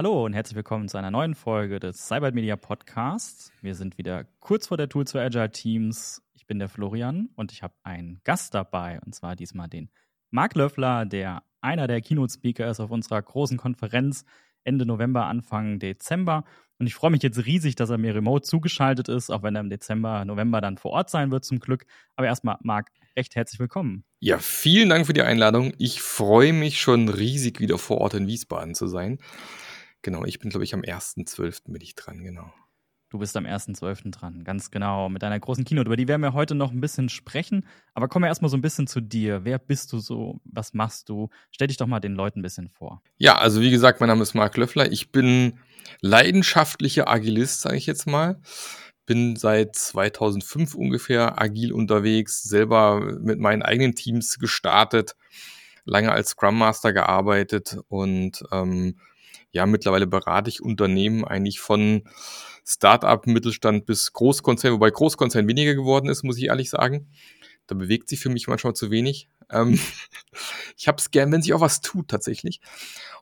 Hallo und herzlich willkommen zu einer neuen Folge des Cyber Media Podcasts. Wir sind wieder kurz vor der Tools für Agile Teams. Ich bin der Florian und ich habe einen Gast dabei und zwar diesmal den Marc Löffler, der einer der Keynote-Speaker ist auf unserer großen Konferenz Ende November, Anfang Dezember. Und ich freue mich jetzt riesig, dass er mir remote zugeschaltet ist, auch wenn er im Dezember, November dann vor Ort sein wird, zum Glück. Aber erstmal, Marc, recht herzlich willkommen. Ja, vielen Dank für die Einladung. Ich freue mich schon riesig, wieder vor Ort in Wiesbaden zu sein. Genau, ich bin, glaube ich, am 1.12. bin ich dran, genau. Du bist am 1.12. dran, ganz genau, mit deiner großen Keynote. Über die werden wir heute noch ein bisschen sprechen. Aber kommen wir erstmal so ein bisschen zu dir. Wer bist du so? Was machst du? Stell dich doch mal den Leuten ein bisschen vor. Ja, also wie gesagt, mein Name ist Marc Löffler. Ich bin leidenschaftlicher Agilist, sage ich jetzt mal. Bin seit 2005 ungefähr agil unterwegs, selber mit meinen eigenen Teams gestartet, lange als Scrum Master gearbeitet und ähm, ja, mittlerweile berate ich Unternehmen eigentlich von Startup, Mittelstand bis Großkonzern, wobei Großkonzern weniger geworden ist, muss ich ehrlich sagen. Da bewegt sich für mich manchmal zu wenig. Ähm, ich habe es gern, wenn sich auch was tut tatsächlich.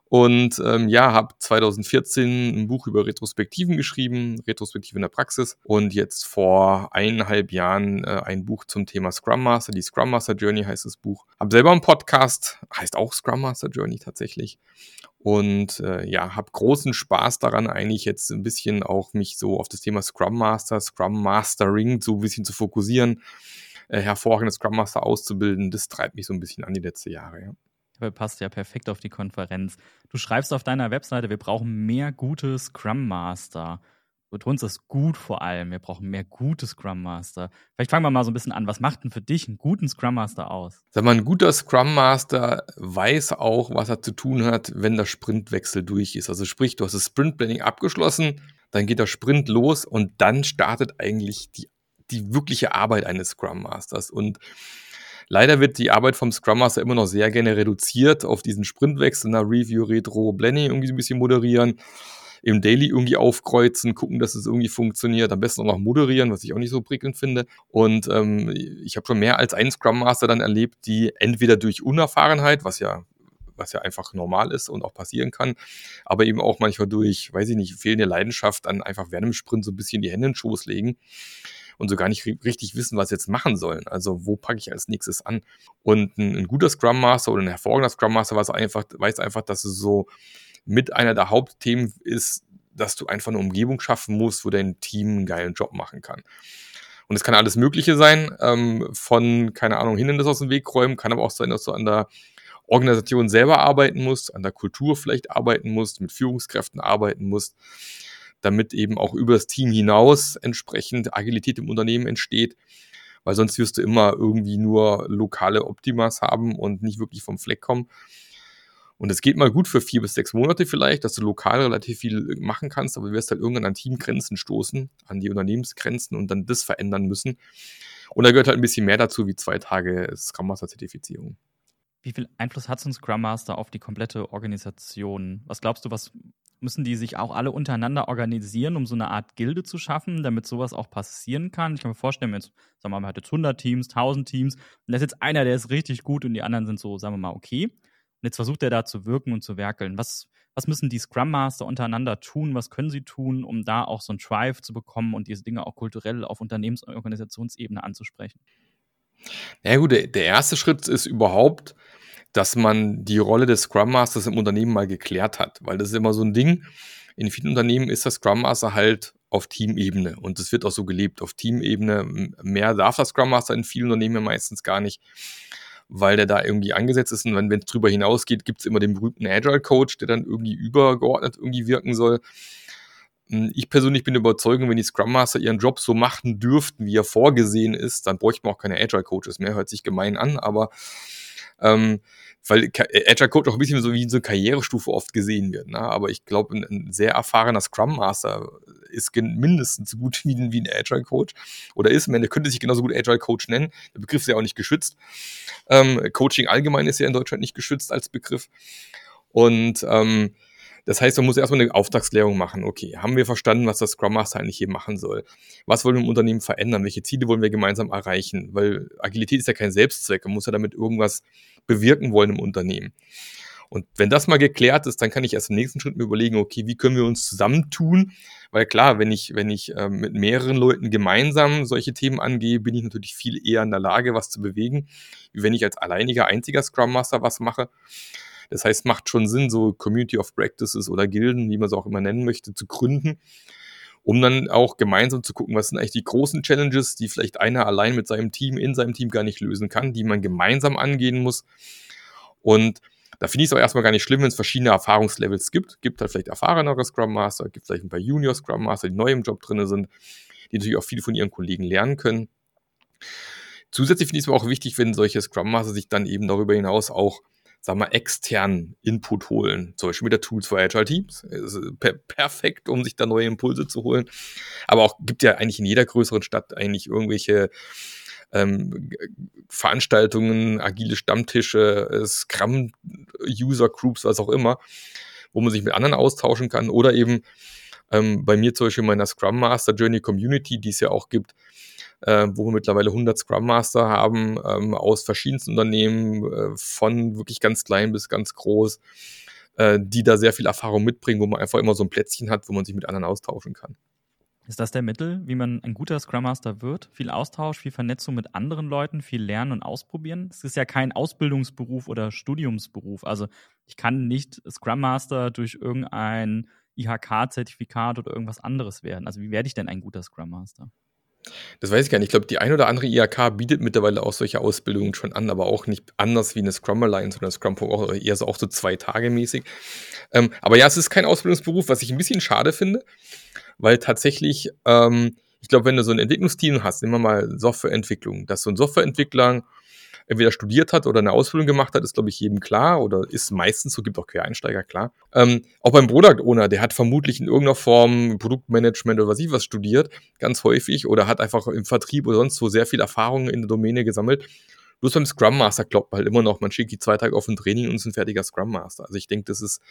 Und ähm, ja, habe 2014 ein Buch über Retrospektiven geschrieben, Retrospektive in der Praxis. Und jetzt vor eineinhalb Jahren äh, ein Buch zum Thema Scrum Master, die Scrum Master Journey heißt das Buch. Hab selber einen Podcast, heißt auch Scrum Master Journey tatsächlich. Und äh, ja, habe großen Spaß daran, eigentlich jetzt ein bisschen auch mich so auf das Thema Scrum Master, Scrum Mastering so ein bisschen zu fokussieren, äh, hervorragende Scrum Master auszubilden. Das treibt mich so ein bisschen an die letzten Jahre, ja passt ja perfekt auf die Konferenz. Du schreibst auf deiner Webseite, wir brauchen mehr gute Scrum Master. Betonst das gut vor allem. Wir brauchen mehr gute Scrum Master. Vielleicht fangen wir mal so ein bisschen an. Was macht denn für dich einen guten Scrum Master aus? Sag mal, ein guter Scrum Master weiß auch, was er zu tun hat, wenn der Sprintwechsel durch ist. Also sprich, du hast das Sprint Planning abgeschlossen, dann geht der Sprint los und dann startet eigentlich die, die wirkliche Arbeit eines Scrum Masters. Und Leider wird die Arbeit vom Scrum Master immer noch sehr gerne reduziert auf diesen Sprintwechsel, nach Review, Retro, Blending irgendwie ein bisschen moderieren, im Daily irgendwie aufkreuzen, gucken, dass es irgendwie funktioniert, am besten auch noch moderieren, was ich auch nicht so prickelnd finde. Und ähm, ich habe schon mehr als einen Scrum Master dann erlebt, die entweder durch Unerfahrenheit, was ja was ja einfach normal ist und auch passieren kann, aber eben auch manchmal durch, weiß ich nicht, fehlende Leidenschaft dann einfach während dem Sprint so ein bisschen die Hände in den Schoß legen und so gar nicht richtig wissen, was jetzt machen sollen. Also wo packe ich als nächstes an? Und ein, ein guter Scrum Master oder ein hervorragender Scrum Master weiß einfach, weiß einfach, dass es so mit einer der Hauptthemen ist, dass du einfach eine Umgebung schaffen musst, wo dein Team einen geilen Job machen kann. Und es kann alles Mögliche sein, ähm, von, keine Ahnung, Hindernis aus dem Weg räumen, kann aber auch sein, dass du an der Organisation selber arbeiten musst, an der Kultur vielleicht arbeiten musst, mit Führungskräften arbeiten musst damit eben auch über das Team hinaus entsprechend Agilität im Unternehmen entsteht, weil sonst wirst du immer irgendwie nur lokale Optimas haben und nicht wirklich vom Fleck kommen. Und es geht mal gut für vier bis sechs Monate vielleicht, dass du lokal relativ viel machen kannst, aber du wirst halt irgendwann an Teamgrenzen stoßen, an die Unternehmensgrenzen und dann das verändern müssen. Und da gehört halt ein bisschen mehr dazu wie zwei Tage Scrum Master Zertifizierung. Wie viel Einfluss hat so ein Scrum Master auf die komplette Organisation? Was glaubst du, was müssen die sich auch alle untereinander organisieren, um so eine Art Gilde zu schaffen, damit sowas auch passieren kann? Ich kann mir vorstellen, jetzt, sagen wir mal, man hat jetzt 100 Teams, 1000 Teams und da ist jetzt einer, der ist richtig gut und die anderen sind so, sagen wir mal, okay. Und jetzt versucht er da zu wirken und zu werkeln. Was, was müssen die Scrum Master untereinander tun? Was können sie tun, um da auch so ein Drive zu bekommen und diese Dinge auch kulturell auf Unternehmensorganisationsebene anzusprechen? Ja gut, der, der erste Schritt ist überhaupt, dass man die Rolle des Scrum Masters im Unternehmen mal geklärt hat. Weil das ist immer so ein Ding. In vielen Unternehmen ist der Scrum Master halt auf Teamebene und es wird auch so gelebt auf Teamebene. Mehr darf der Scrum Master in vielen Unternehmen meistens gar nicht, weil der da irgendwie angesetzt ist und wenn es drüber hinausgeht, gibt es immer den berühmten Agile Coach, der dann irgendwie übergeordnet irgendwie wirken soll. Hm, ich persönlich bin überzeugt, wenn die Scrum Master ihren Job so machen dürften, wie er vorgesehen ist, dann bräuchte man auch keine Agile Coaches mehr. Hört sich gemein an, aber ähm, weil äh, Agile Coach auch ein bisschen so wie so eine Karrierestufe oft gesehen wird. Ne? Aber ich glaube, ein, ein, sehr erfahrener Scrum Master ist mindestens so gut wie ein, wie ein Agile Coach oder ist, man könnte sich genauso gut Agile Coach nennen. Der Begriff ist ja auch nicht geschützt. Ähm, Coaching allgemein ist ja in Deutschland nicht geschützt als Begriff. Und ähm, das heißt, man muss erstmal eine Auftragsklärung machen. Okay, haben wir verstanden, was das Scrum Master eigentlich hier machen soll? Was wollen wir im Unternehmen verändern? Welche Ziele wollen wir gemeinsam erreichen? Weil Agilität ist ja kein Selbstzweck. Man muss ja damit irgendwas bewirken wollen im Unternehmen. Und wenn das mal geklärt ist, dann kann ich erst im nächsten Schritt mir überlegen, okay, wie können wir uns zusammentun? Weil klar, wenn ich, wenn ich äh, mit mehreren Leuten gemeinsam solche Themen angehe, bin ich natürlich viel eher in der Lage, was zu bewegen, wie wenn ich als alleiniger einziger Scrum Master was mache. Das heißt, macht schon Sinn, so Community of Practices oder Gilden, wie man es auch immer nennen möchte, zu gründen, um dann auch gemeinsam zu gucken, was sind eigentlich die großen Challenges, die vielleicht einer allein mit seinem Team, in seinem Team gar nicht lösen kann, die man gemeinsam angehen muss. Und da finde ich es auch erstmal gar nicht schlimm, wenn es verschiedene Erfahrungslevels gibt. Gibt halt vielleicht erfahrenere Scrum Master, gibt vielleicht ein paar Junior Scrum Master, die neu im Job drin sind, die natürlich auch viel von ihren Kollegen lernen können. Zusätzlich finde ich es aber auch wichtig, wenn solche Scrum Master sich dann eben darüber hinaus auch, sagen wir, externen Input holen. Zum Beispiel mit der Tools für Agile Teams. Per perfekt, um sich da neue Impulse zu holen. Aber auch gibt ja eigentlich in jeder größeren Stadt eigentlich irgendwelche ähm, Veranstaltungen, agile Stammtische, äh, Scrum, User Groups, was auch immer, wo man sich mit anderen austauschen kann oder eben ähm, bei mir zum Beispiel in meiner Scrum Master Journey Community, die es ja auch gibt, äh, wo wir mittlerweile 100 Scrum Master haben ähm, aus verschiedensten Unternehmen, äh, von wirklich ganz klein bis ganz groß, äh, die da sehr viel Erfahrung mitbringen, wo man einfach immer so ein Plätzchen hat, wo man sich mit anderen austauschen kann. Ist das der Mittel, wie man ein guter Scrum Master wird? Viel Austausch, viel Vernetzung mit anderen Leuten, viel Lernen und Ausprobieren? Es ist ja kein Ausbildungsberuf oder Studiumsberuf. Also ich kann nicht Scrum Master durch irgendein IHK-Zertifikat oder irgendwas anderes werden. Also wie werde ich denn ein guter Scrum Master? Das weiß ich gar nicht. Ich glaube, die ein oder andere IHK bietet mittlerweile auch solche Ausbildungen schon an, aber auch nicht anders wie eine Scrum Alliance oder Scrum auch eher so auch so zwei Tage mäßig. Ähm, aber ja, es ist kein Ausbildungsberuf, was ich ein bisschen schade finde weil tatsächlich, ähm, ich glaube, wenn du so ein Entwicklungsteam hast, nehmen wir mal Softwareentwicklung, dass so ein Softwareentwickler entweder studiert hat oder eine Ausbildung gemacht hat, ist, glaube ich, jedem klar oder ist meistens so, gibt auch Quereinsteiger, klar. Ähm, auch beim Product Owner, der hat vermutlich in irgendeiner Form Produktmanagement oder was ich was studiert, ganz häufig, oder hat einfach im Vertrieb oder sonst wo sehr viel Erfahrung in der Domäne gesammelt. Bloß beim Scrum Master glaubt man halt immer noch, man schickt die zwei Tage auf ein Training und ist ein fertiger Scrum Master. Also ich denke, das ist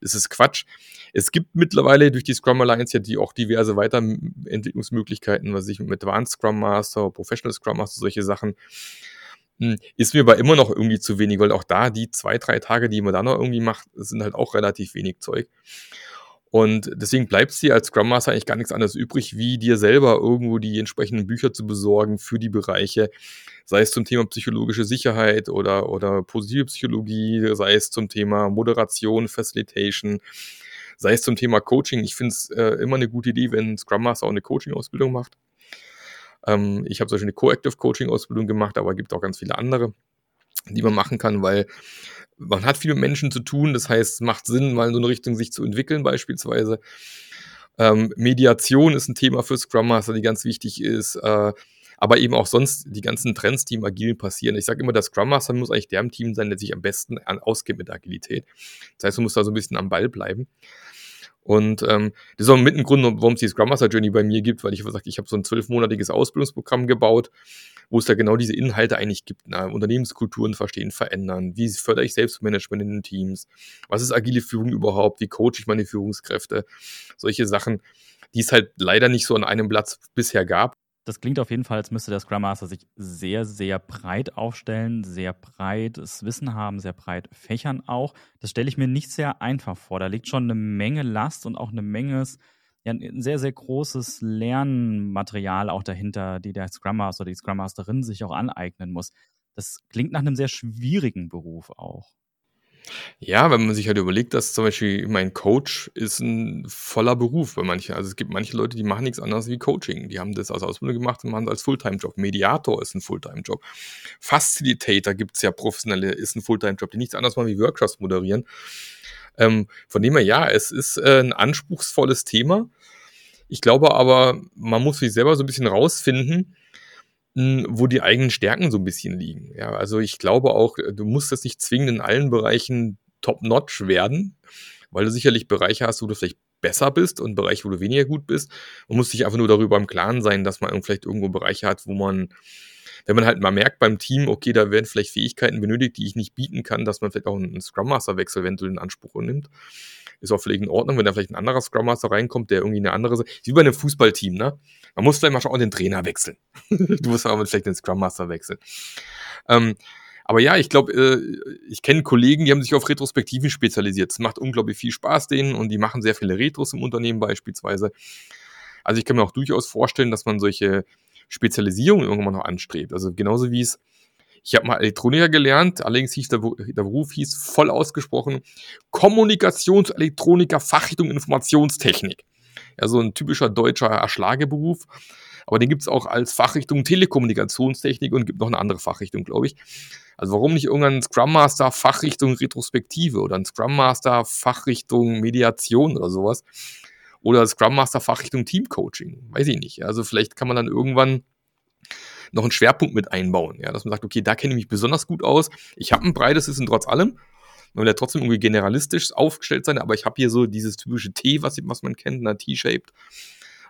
das ist Quatsch. Es gibt mittlerweile durch die Scrum Alliance ja die auch diverse Weiterentwicklungsmöglichkeiten, was ich mit Advanced Scrum Master, Professional Scrum Master, solche Sachen. Hm, ist mir aber immer noch irgendwie zu wenig, weil auch da die zwei, drei Tage, die man da noch irgendwie macht, sind halt auch relativ wenig Zeug. Und deswegen bleibt es dir als Scrum Master eigentlich gar nichts anderes übrig, wie dir selber irgendwo die entsprechenden Bücher zu besorgen für die Bereiche, sei es zum Thema psychologische Sicherheit oder, oder positive Psychologie, sei es zum Thema Moderation, Facilitation, sei es zum Thema Coaching. Ich finde es äh, immer eine gute Idee, wenn ein Scrum Master auch eine Coaching-Ausbildung macht. Ähm, ich habe zum Beispiel eine Co-Active Coaching-Ausbildung gemacht, aber es gibt auch ganz viele andere, die man machen kann, weil man hat viel mit Menschen zu tun, das heißt, es macht Sinn, mal in so eine Richtung sich zu entwickeln, beispielsweise. Ähm, Mediation ist ein Thema für Scrum Master, die ganz wichtig ist. Äh, aber eben auch sonst die ganzen Trends, die im Agilen passieren. Ich sage immer, der Scrum Master muss eigentlich der im Team sein, der sich am besten ausgeht mit Agilität. Das heißt, man muss da so ein bisschen am Ball bleiben. Und ähm, das ist auch mit ein Grund, warum es die Scrum Master Journey bei mir gibt, weil ich gesagt ich habe so ein zwölfmonatiges Ausbildungsprogramm gebaut, wo es da genau diese Inhalte eigentlich gibt. Na, Unternehmenskulturen verstehen, verändern. Wie fördere ich Selbstmanagement in den Teams? Was ist agile Führung überhaupt? Wie coache ich meine Führungskräfte? Solche Sachen, die es halt leider nicht so an einem Platz bisher gab das klingt auf jeden Fall, als müsste der Scrum Master sich sehr, sehr breit aufstellen, sehr breites Wissen haben, sehr breit fächern auch. Das stelle ich mir nicht sehr einfach vor. Da liegt schon eine Menge Last und auch eine Menge, ja, ein sehr, sehr großes Lernmaterial auch dahinter, die der Scrum Master oder die Scrum Masterin sich auch aneignen muss. Das klingt nach einem sehr schwierigen Beruf auch. Ja, wenn man sich halt überlegt, dass zum Beispiel mein Coach ist ein voller Beruf bei manchen. Also es gibt manche Leute, die machen nichts anderes wie Coaching. Die haben das als Ausbildung gemacht und machen es als Fulltime-Job. Mediator ist ein Fulltime-Job. Facilitator gibt es ja professionelle, ist ein Fulltime-Job, die nichts anderes machen wie Workshops moderieren. Ähm, von dem her, ja, es ist äh, ein anspruchsvolles Thema. Ich glaube aber, man muss sich selber so ein bisschen rausfinden, wo die eigenen Stärken so ein bisschen liegen. Ja, also ich glaube auch, du musst das nicht zwingend in allen Bereichen top-notch werden, weil du sicherlich Bereiche hast, wo du vielleicht besser bist und Bereiche, wo du weniger gut bist. Man muss sich einfach nur darüber im Klaren sein, dass man vielleicht irgendwo Bereiche hat, wo man, wenn man halt mal merkt beim Team, okay, da werden vielleicht Fähigkeiten benötigt, die ich nicht bieten kann, dass man vielleicht auch einen Scrum Master Wechsel eventuell in Anspruch nimmt ist auch vielleicht in Ordnung, wenn da vielleicht ein anderer Scrum Master reinkommt, der irgendwie eine andere, wie bei einem Fußballteam, ne? Man muss vielleicht mal schon den Trainer wechseln. du musst aber vielleicht den Scrum Master wechseln. Ähm, Aber ja, ich glaube, äh, ich kenne Kollegen, die haben sich auf Retrospektiven spezialisiert. Es macht unglaublich viel Spaß denen und die machen sehr viele Retros im Unternehmen beispielsweise. Also ich kann mir auch durchaus vorstellen, dass man solche Spezialisierungen irgendwann noch anstrebt. Also genauso wie es, ich habe mal Elektroniker gelernt, allerdings hieß der, der Beruf hieß voll ausgesprochen Kommunikationselektroniker Fachrichtung Informationstechnik. Ja, so ein typischer deutscher Erschlageberuf. Aber den gibt es auch als Fachrichtung Telekommunikationstechnik und gibt noch eine andere Fachrichtung, glaube ich. Also warum nicht irgendein Scrum Master Fachrichtung Retrospektive oder ein Scrum Master Fachrichtung Mediation oder sowas? Oder Scrum Master Fachrichtung Team Coaching? Weiß ich nicht. Also vielleicht kann man dann irgendwann noch einen Schwerpunkt mit einbauen, ja, dass man sagt, okay, da kenne ich mich besonders gut aus. Ich habe ein breites Wissen trotz allem. Man will ja trotzdem irgendwie generalistisch aufgestellt sein, aber ich habe hier so dieses typische T, was, was man kennt, na, T-shaped.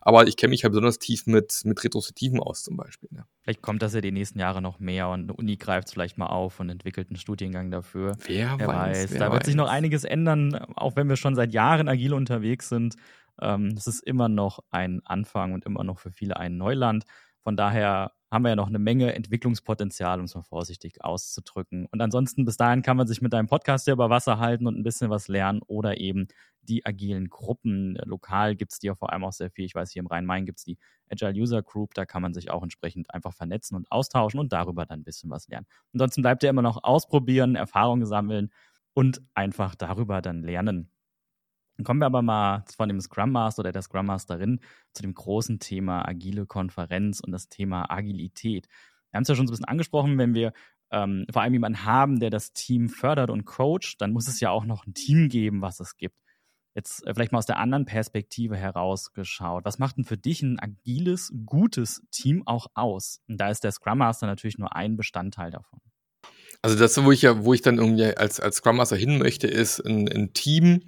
Aber ich kenne mich halt besonders tief mit, mit Retrospektiven aus zum Beispiel. Ja. Vielleicht kommt das ja die nächsten Jahre noch mehr und eine Uni greift es vielleicht mal auf und entwickelt einen Studiengang dafür. Wer, wer weiß. weiß. Wer da wird sich noch einiges ändern, auch wenn wir schon seit Jahren agil unterwegs sind. Ähm, es ist immer noch ein Anfang und immer noch für viele ein Neuland. Von daher haben wir ja noch eine Menge Entwicklungspotenzial, um es mal vorsichtig auszudrücken. Und ansonsten, bis dahin kann man sich mit deinem Podcast ja über Wasser halten und ein bisschen was lernen oder eben die agilen Gruppen. Lokal gibt es die ja vor allem auch sehr viel. Ich weiß, hier im Rhein-Main gibt es die Agile User Group. Da kann man sich auch entsprechend einfach vernetzen und austauschen und darüber dann ein bisschen was lernen. Ansonsten bleibt ja immer noch ausprobieren, Erfahrungen sammeln und einfach darüber dann lernen. Kommen wir aber mal von dem Scrum Master oder der Scrum Masterin zu dem großen Thema agile Konferenz und das Thema Agilität. Wir haben es ja schon so ein bisschen angesprochen, wenn wir ähm, vor allem jemanden haben, der das Team fördert und coacht, dann muss es ja auch noch ein Team geben, was es gibt. Jetzt äh, vielleicht mal aus der anderen Perspektive herausgeschaut. Was macht denn für dich ein agiles, gutes Team auch aus? Und da ist der Scrum Master natürlich nur ein Bestandteil davon. Also das, wo ich ja, wo ich dann irgendwie als, als Scrum Master hin möchte, ist ein, ein Team,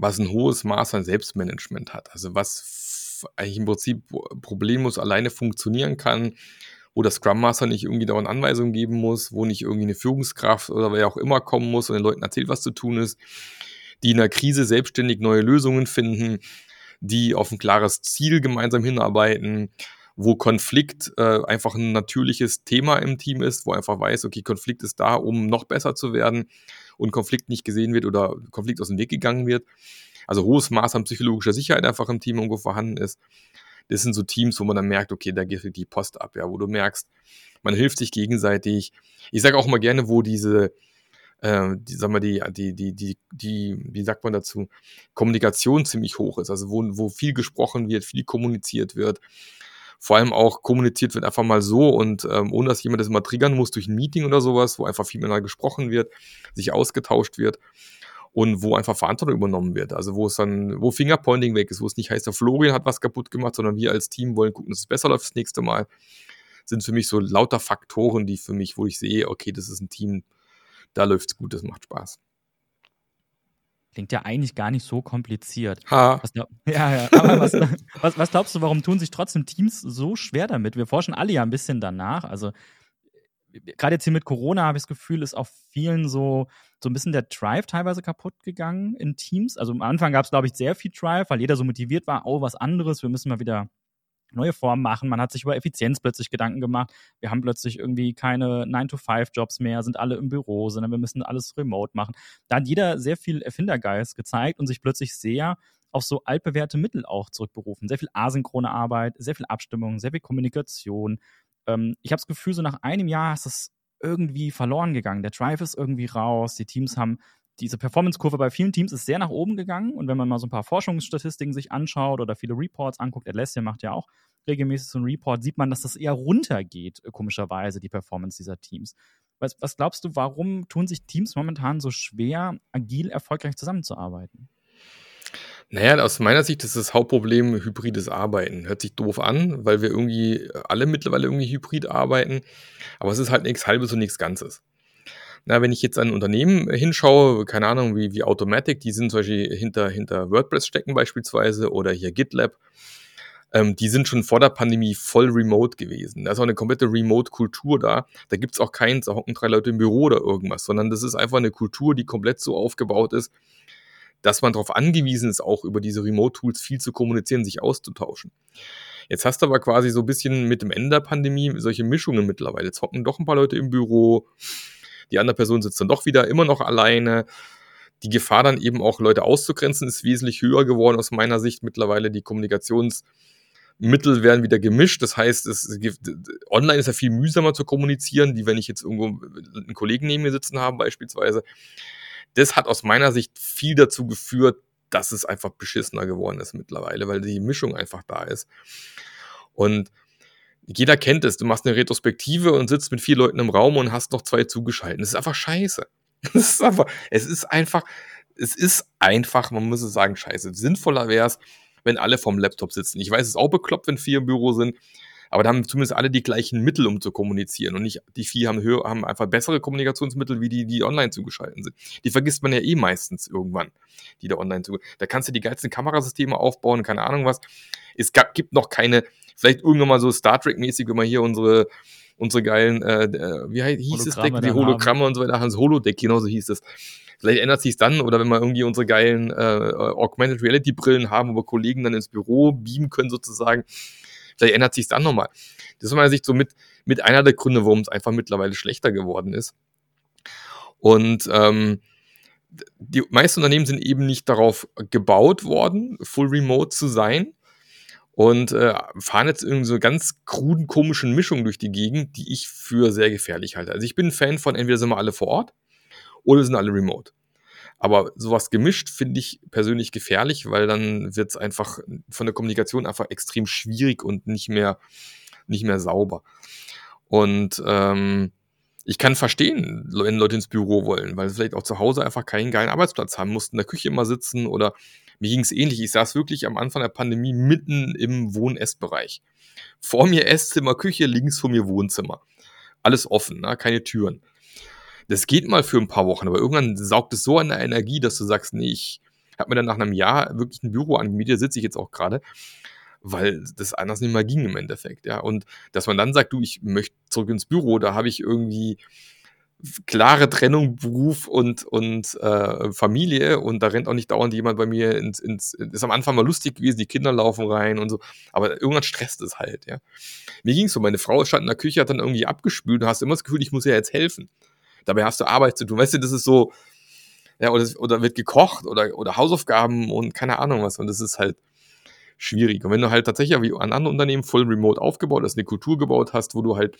was ein hohes Maß an Selbstmanagement hat. Also was eigentlich im Prinzip problemlos alleine funktionieren kann, wo der Scrum Master nicht irgendwie dauernd Anweisungen geben muss, wo nicht irgendwie eine Führungskraft oder wer auch immer kommen muss und den Leuten erzählt, was zu tun ist, die in der Krise selbstständig neue Lösungen finden, die auf ein klares Ziel gemeinsam hinarbeiten, wo Konflikt äh, einfach ein natürliches Thema im Team ist, wo einfach weiß, okay, Konflikt ist da, um noch besser zu werden und Konflikt nicht gesehen wird oder Konflikt aus dem Weg gegangen wird. Also hohes Maß an psychologischer Sicherheit einfach im Team irgendwo vorhanden ist. Das sind so Teams, wo man dann merkt, okay, da geht die Post ab, ja, wo du merkst, man hilft sich gegenseitig. Ich sage auch mal gerne, wo diese, äh, die, sag mal, die, die, die, die, die, wie sagt man dazu, Kommunikation ziemlich hoch ist, also wo, wo viel gesprochen wird, viel kommuniziert wird, vor allem auch kommuniziert wird einfach mal so und ähm, ohne dass jemand das mal triggern muss durch ein Meeting oder sowas, wo einfach viel miteinander gesprochen wird, sich ausgetauscht wird und wo einfach Verantwortung übernommen wird. Also wo es dann, wo Fingerpointing weg ist, wo es nicht heißt, der Florian hat was kaputt gemacht, sondern wir als Team wollen gucken, dass es besser läuft das nächste Mal, sind für mich so lauter Faktoren, die für mich, wo ich sehe, okay, das ist ein Team, da läuft es gut, das macht Spaß. Klingt ja eigentlich gar nicht so kompliziert. Ha. Was, ja, ja. Aber was, was, was, glaubst du, warum tun sich trotzdem Teams so schwer damit? Wir forschen alle ja ein bisschen danach. Also gerade jetzt hier mit Corona habe ich das Gefühl, ist auf vielen so, so ein bisschen der Drive teilweise kaputt gegangen in Teams. Also am Anfang gab es, glaube ich, sehr viel Drive, weil jeder so motiviert war, oh, was anderes, wir müssen mal wieder neue Formen machen. Man hat sich über Effizienz plötzlich Gedanken gemacht. Wir haben plötzlich irgendwie keine 9-to-5-Jobs mehr, sind alle im Büro, sondern wir müssen alles remote machen. Da hat jeder sehr viel Erfindergeist gezeigt und sich plötzlich sehr auf so altbewährte Mittel auch zurückberufen. Sehr viel asynchrone Arbeit, sehr viel Abstimmung, sehr viel Kommunikation. Ähm, ich habe das Gefühl, so nach einem Jahr ist das irgendwie verloren gegangen. Der Drive ist irgendwie raus. Die Teams haben diese Performance-Kurve bei vielen Teams ist sehr nach oben gegangen. Und wenn man mal so ein paar Forschungsstatistiken sich anschaut oder viele Reports anguckt, Atlassian macht ja auch regelmäßig so einen Report, sieht man, dass das eher runtergeht, äh, komischerweise, die Performance dieser Teams. Was, was glaubst du, warum tun sich Teams momentan so schwer, agil erfolgreich zusammenzuarbeiten? Naja, aus meiner Sicht ist das Hauptproblem hybrides Arbeiten. Hört sich doof an, weil wir irgendwie alle mittlerweile irgendwie hybrid arbeiten. Aber es ist halt nichts Halbes und nichts Ganzes. Na, wenn ich jetzt an Unternehmen äh, hinschaue, keine Ahnung, wie, wie Automatic, die sind zum Beispiel hinter, hinter WordPress stecken beispielsweise oder hier GitLab, ähm, die sind schon vor der Pandemie voll remote gewesen. Da ist auch eine komplette Remote-Kultur da. Da gibt's auch keins, da hocken drei Leute im Büro oder irgendwas, sondern das ist einfach eine Kultur, die komplett so aufgebaut ist, dass man darauf angewiesen ist, auch über diese Remote-Tools viel zu kommunizieren, sich auszutauschen. Jetzt hast du aber quasi so ein bisschen mit dem Ende der Pandemie solche Mischungen mittlerweile. Jetzt hocken doch ein paar Leute im Büro, die andere Person sitzt dann doch wieder immer noch alleine. Die Gefahr dann eben auch Leute auszugrenzen ist wesentlich höher geworden aus meiner Sicht mittlerweile. Die Kommunikationsmittel werden wieder gemischt. Das heißt, es gibt, online ist ja viel mühsamer zu kommunizieren, wie wenn ich jetzt irgendwo einen Kollegen neben mir sitzen habe beispielsweise. Das hat aus meiner Sicht viel dazu geführt, dass es einfach beschissener geworden ist mittlerweile, weil die Mischung einfach da ist. Und jeder kennt es. Du machst eine Retrospektive und sitzt mit vier Leuten im Raum und hast noch zwei zugeschaltet. Das ist einfach scheiße. Das ist einfach, es ist einfach, es ist einfach, man muss es sagen, scheiße. Sinnvoller wäre es, wenn alle vom Laptop sitzen. Ich weiß, es ist auch bekloppt, wenn vier im Büro sind, aber da haben zumindest alle die gleichen Mittel, um zu kommunizieren. Und nicht, die vier haben, höher, haben einfach bessere Kommunikationsmittel, wie die, die online zugeschaltet sind. Die vergisst man ja eh meistens irgendwann, die da online zu. Da kannst du die geilsten Kamerasysteme aufbauen, keine Ahnung was. Es gab, gibt noch keine, vielleicht irgendwann mal so Star Trek-mäßig, wenn man hier unsere unsere geilen, äh, wie hieß es Deck, die Hologramme haben. und so weiter, das Holodeck, genauso hieß es. Vielleicht ändert sich dann, oder wenn wir irgendwie unsere geilen äh, Augmented Reality Brillen haben, wo wir Kollegen dann ins Büro beamen können sozusagen, Vielleicht ändert sich dann nochmal. Das ist aus meiner Sicht so mit, mit einer der Gründe, warum es einfach mittlerweile schlechter geworden ist. Und ähm, die meisten Unternehmen sind eben nicht darauf gebaut worden, full remote zu sein und äh, fahren jetzt irgendwie so ganz kruden, komischen Mischungen durch die Gegend, die ich für sehr gefährlich halte. Also ich bin ein Fan von entweder sind wir alle vor Ort oder sind alle remote. Aber sowas gemischt finde ich persönlich gefährlich, weil dann wird es einfach von der Kommunikation einfach extrem schwierig und nicht mehr, nicht mehr sauber. Und ähm, ich kann verstehen, wenn Leute ins Büro wollen, weil sie vielleicht auch zu Hause einfach keinen geilen Arbeitsplatz haben, mussten in der Küche immer sitzen oder mir ging es ähnlich. Ich saß wirklich am Anfang der Pandemie mitten im Wohn-Essbereich. Vor mir Esszimmer, Küche, links vor mir Wohnzimmer. Alles offen, ne? keine Türen. Das geht mal für ein paar Wochen, aber irgendwann saugt es so an der Energie, dass du sagst, nee, ich habe mir dann nach einem Jahr wirklich ein Büro angemietet, sitze ich jetzt auch gerade, weil das anders nicht mehr ging im Endeffekt, ja. Und dass man dann sagt, du, ich möchte zurück ins Büro, da habe ich irgendwie klare Trennung Beruf und, und äh, Familie und da rennt auch nicht dauernd jemand bei mir ins, ins, ist am Anfang mal lustig gewesen, die Kinder laufen rein und so, aber irgendwann stresst es halt, ja. Mir ging es so, meine Frau stand in der Küche, hat dann irgendwie abgespült, du hast immer das Gefühl, ich muss ja jetzt helfen. Dabei hast du Arbeit zu tun. Weißt du, das ist so, ja, oder, oder wird gekocht oder, oder Hausaufgaben und keine Ahnung was. Und das ist halt schwierig. Und wenn du halt tatsächlich wie an anderen Unternehmen voll remote aufgebaut hast, eine Kultur gebaut hast, wo du halt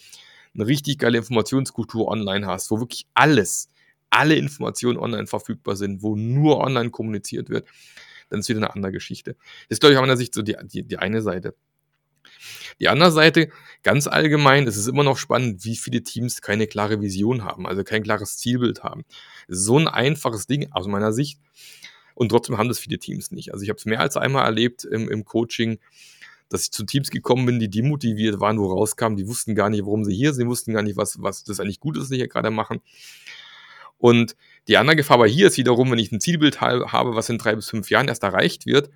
eine richtig geile Informationskultur online hast, wo wirklich alles, alle Informationen online verfügbar sind, wo nur online kommuniziert wird, dann ist wieder eine andere Geschichte. Das ist, glaube ich, aus meiner Sicht so die, die, die eine Seite. Die andere Seite, ganz allgemein, es ist immer noch spannend, wie viele Teams keine klare Vision haben, also kein klares Zielbild haben. So ein einfaches Ding aus meiner Sicht. Und trotzdem haben das viele Teams nicht. Also ich habe es mehr als einmal erlebt im, im Coaching, dass ich zu Teams gekommen bin, die demotiviert waren, wo rauskamen, die wussten gar nicht, warum sie hier sind, wussten gar nicht, was, was das eigentlich gut ist, was sie hier gerade machen. Und die andere Gefahr aber hier ist wiederum, wenn ich ein Zielbild habe, was in drei bis fünf Jahren erst erreicht wird,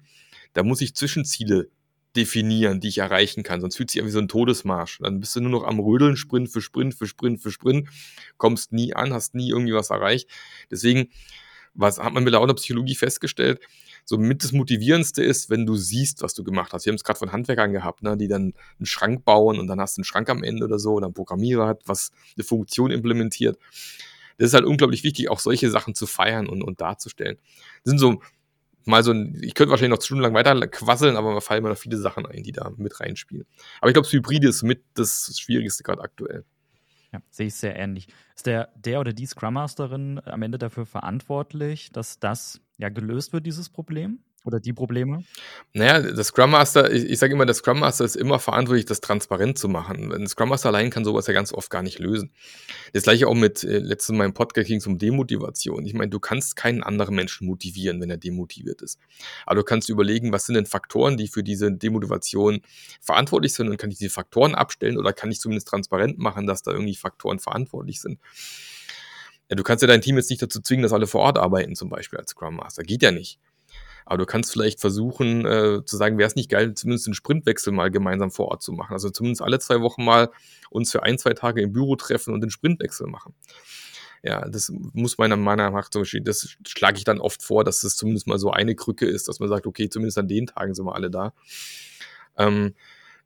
da muss ich Zwischenziele definieren, die ich erreichen kann. Sonst fühlt sich an wie so ein Todesmarsch. Dann bist du nur noch am Rödeln, Sprint für Sprint für Sprint für Sprint, kommst nie an, hast nie irgendwie was erreicht. Deswegen, was hat man mit lauter Psychologie festgestellt? So mit das Motivierendste ist, wenn du siehst, was du gemacht hast. Wir haben es gerade von Handwerkern gehabt, ne, die dann einen Schrank bauen und dann hast du einen Schrank am Ende oder so oder ein Programmierer hat, was eine Funktion implementiert. Das ist halt unglaublich wichtig, auch solche Sachen zu feiern und, und darzustellen. Das sind so mal so ein, ich könnte wahrscheinlich noch stundenlang weiter quasseln, aber mir fallen mir noch viele Sachen ein, die da mit reinspielen. Aber ich glaube, das Hybride ist mit das Schwierigste gerade aktuell. Ja, sehe ich sehr ähnlich. Ist der, der oder die Scrum Masterin am Ende dafür verantwortlich, dass das ja gelöst wird, dieses Problem? Oder die Probleme? Naja, der Scrum Master, ich, ich sage immer, der Scrum Master ist immer verantwortlich, das transparent zu machen. Ein Scrum Master allein kann sowas ja ganz oft gar nicht lösen. Das gleiche auch mit, äh, letztens in meinem Podcast ging es um Demotivation. Ich meine, du kannst keinen anderen Menschen motivieren, wenn er demotiviert ist. Aber du kannst überlegen, was sind denn Faktoren, die für diese Demotivation verantwortlich sind und kann ich diese Faktoren abstellen oder kann ich zumindest transparent machen, dass da irgendwie Faktoren verantwortlich sind. Ja, du kannst ja dein Team jetzt nicht dazu zwingen, dass alle vor Ort arbeiten, zum Beispiel als Scrum Master. Geht ja nicht. Aber du kannst vielleicht versuchen äh, zu sagen, wäre es nicht geil, zumindest einen Sprintwechsel mal gemeinsam vor Ort zu machen. Also zumindest alle zwei Wochen mal uns für ein, zwei Tage im Büro treffen und den Sprintwechsel machen. Ja, das muss meiner Meinung nach zum Beispiel, das schlage ich dann oft vor, dass es zumindest mal so eine Krücke ist, dass man sagt, okay, zumindest an den Tagen sind wir alle da. Ähm,